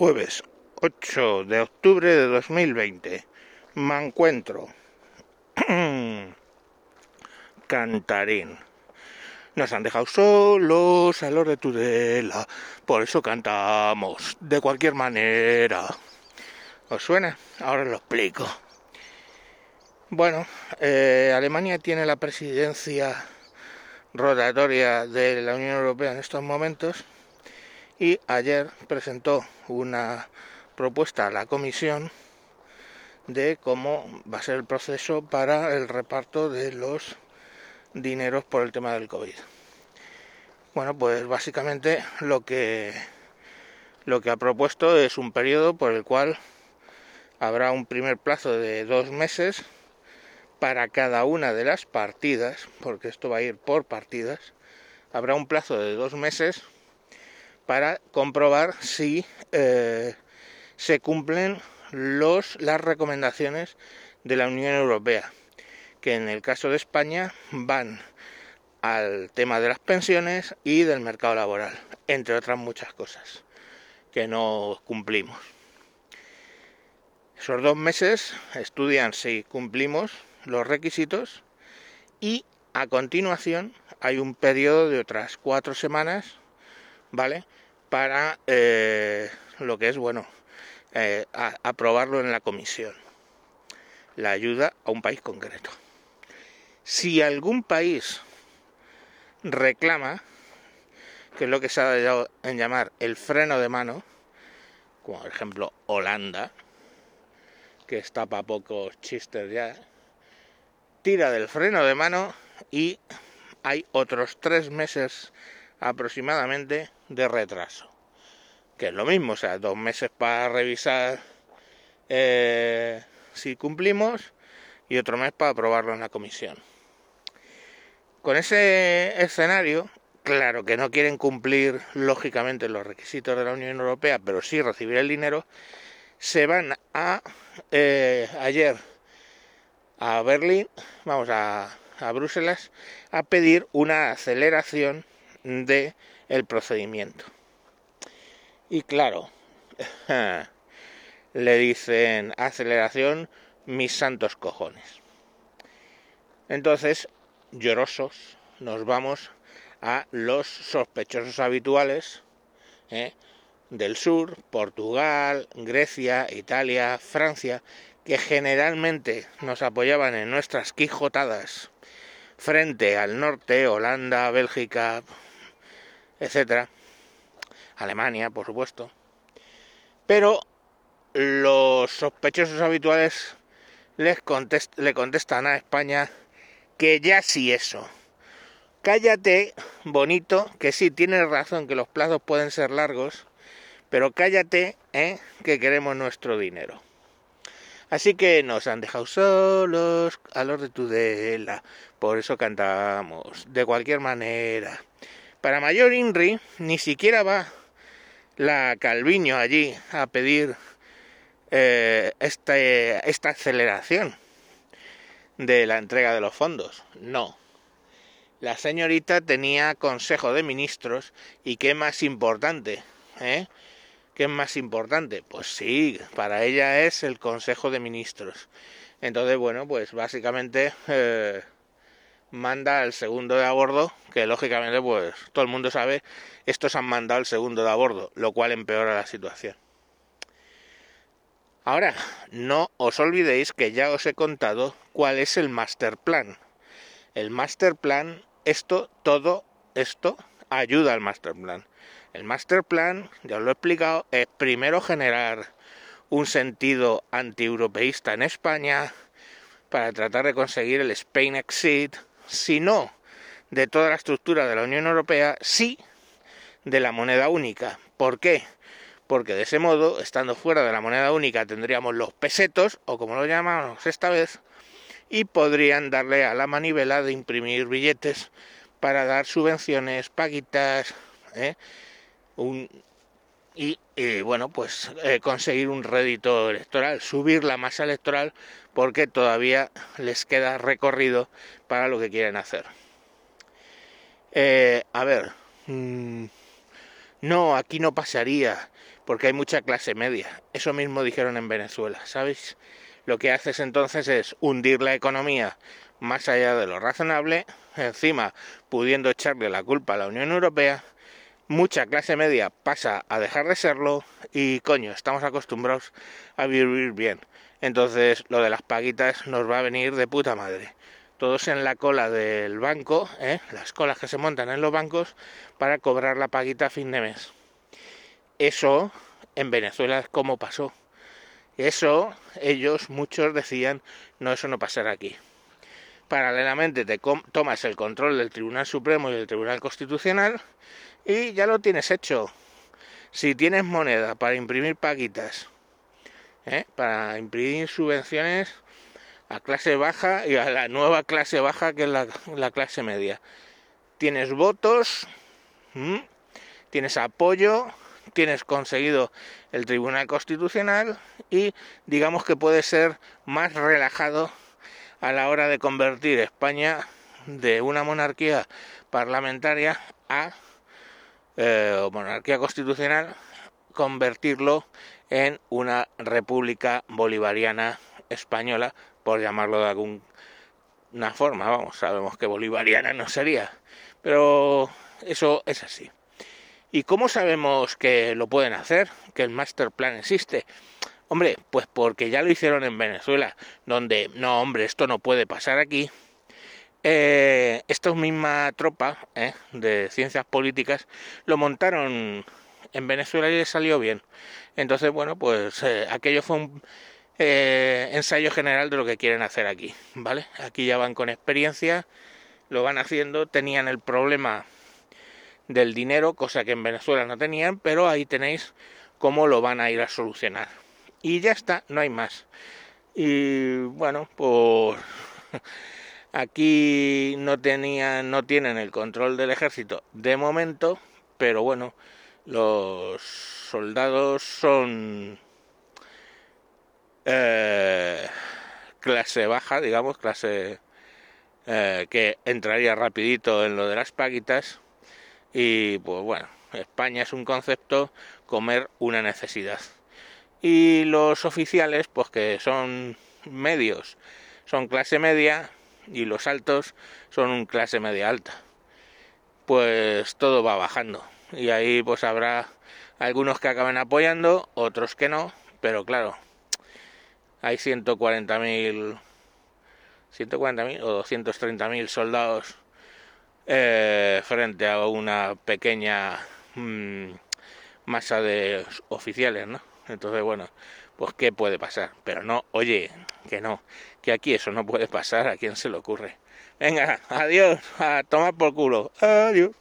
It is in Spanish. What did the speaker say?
Jueves 8 de octubre de 2020. Me encuentro. Cantarín. Nos han dejado solos a los de Tudela. Por eso cantamos. De cualquier manera. ¿Os suena? Ahora lo explico. Bueno, eh, Alemania tiene la presidencia rotatoria de la Unión Europea en estos momentos y ayer presentó una propuesta a la Comisión de cómo va a ser el proceso para el reparto de los dineros por el tema del COVID. Bueno, pues básicamente lo que lo que ha propuesto es un periodo por el cual habrá un primer plazo de dos meses para cada una de las partidas, porque esto va a ir por partidas, habrá un plazo de dos meses para comprobar si eh, se cumplen los, las recomendaciones de la Unión Europea, que en el caso de España van al tema de las pensiones y del mercado laboral, entre otras muchas cosas que no cumplimos. Esos dos meses estudian si cumplimos los requisitos y a continuación hay un periodo de otras cuatro semanas, ¿vale? Para eh, lo que es, bueno, eh, aprobarlo en la comisión. La ayuda a un país concreto. Si algún país reclama, que es lo que se ha dado en llamar el freno de mano, como por ejemplo Holanda, que está para pocos chistes ya, tira del freno de mano y hay otros tres meses aproximadamente de retraso. Que es lo mismo, o sea, dos meses para revisar eh, si cumplimos y otro mes para aprobarlo en la comisión. Con ese escenario, claro que no quieren cumplir lógicamente los requisitos de la Unión Europea, pero sí recibir el dinero, se van a eh, ayer a Berlín, vamos a, a Bruselas, a pedir una aceleración de el procedimiento. Y claro, le dicen aceleración mis santos cojones. Entonces, llorosos, nos vamos a los sospechosos habituales ¿eh? del sur, Portugal, Grecia, Italia, Francia, que generalmente nos apoyaban en nuestras quijotadas frente al norte, Holanda, Bélgica, etcétera, Alemania, por supuesto. Pero los sospechosos habituales les le contestan a España que ya sí eso. Cállate, bonito, que sí, tienes razón, que los plazos pueden ser largos, pero cállate, ¿eh? que queremos nuestro dinero. Así que nos han dejado solos a los de Tudela, por eso cantamos, de cualquier manera. Para mayor INRI, ni siquiera va la Calviño allí a pedir eh, este, esta aceleración de la entrega de los fondos. No. La señorita tenía consejo de ministros y qué más importante, ¿eh? ¿Qué más importante? Pues sí, para ella es el Consejo de Ministros. Entonces, bueno, pues básicamente eh, manda al segundo de a bordo, que lógicamente, pues todo el mundo sabe, estos han mandado al segundo de a bordo, lo cual empeora la situación. Ahora, no os olvidéis que ya os he contado cuál es el master plan. El master plan, esto, todo esto ayuda al master plan. El master plan, ya os lo he explicado, es primero generar un sentido antieuropeísta en España para tratar de conseguir el Spain Exit, si no de toda la estructura de la Unión Europea, sí de la moneda única. ¿Por qué? Porque de ese modo, estando fuera de la moneda única, tendríamos los pesetos, o como lo llamamos esta vez, y podrían darle a la manivela de imprimir billetes para dar subvenciones, paguitas, ¿eh? y, bueno, pues eh, conseguir un rédito electoral, subir la masa electoral porque todavía les queda recorrido para lo que quieren hacer. Eh, a ver, mm, no, aquí no pasaría, porque hay mucha clase media. Eso mismo dijeron en Venezuela, ¿sabéis? Lo que haces entonces es hundir la economía más allá de lo razonable, encima pudiendo echarle la culpa a la Unión Europea, mucha clase media pasa a dejar de serlo y coño, estamos acostumbrados a vivir bien. Entonces lo de las paguitas nos va a venir de puta madre todos en la cola del banco, ¿eh? las colas que se montan en los bancos para cobrar la paguita a fin de mes. Eso en Venezuela es como pasó. Eso ellos muchos decían, no, eso no pasará aquí. Paralelamente te tomas el control del Tribunal Supremo y del Tribunal Constitucional y ya lo tienes hecho. Si tienes moneda para imprimir paguitas, ¿eh? para imprimir subvenciones a clase baja y a la nueva clase baja que es la, clase media. Tienes votos, tienes apoyo, tienes conseguido el Tribunal Constitucional y digamos que puede ser más relajado a la hora de convertir España de una monarquía parlamentaria a eh, monarquía constitucional, convertirlo en una república bolivariana española por llamarlo de alguna forma, vamos, sabemos que bolivariana no sería, pero eso es así. ¿Y cómo sabemos que lo pueden hacer, que el master plan existe? Hombre, pues porque ya lo hicieron en Venezuela, donde no, hombre, esto no puede pasar aquí. Eh, esta misma tropa eh, de ciencias políticas lo montaron en Venezuela y les salió bien. Entonces, bueno, pues eh, aquello fue un eh, ensayo general de lo que quieren hacer aquí, ¿vale? Aquí ya van con experiencia, lo van haciendo, tenían el problema del dinero, cosa que en Venezuela no tenían, pero ahí tenéis cómo lo van a ir a solucionar. Y ya está, no hay más. Y bueno, pues aquí no tenían, no tienen el control del ejército de momento, pero bueno, los soldados son eh, clase baja, digamos, clase eh, que entraría rapidito en lo de las paguitas y pues bueno, España es un concepto, comer una necesidad. Y los oficiales, pues que son medios, son clase media y los altos son clase media alta. Pues todo va bajando y ahí pues habrá algunos que acaben apoyando, otros que no, pero claro, hay 140.000 140.000 o 230.000 soldados eh, frente a una pequeña mm, masa de oficiales, ¿no? Entonces, bueno, pues qué puede pasar. Pero no, oye, que no, que aquí eso no puede pasar, ¿a quién se le ocurre? Venga, adiós, a tomar por culo, adiós.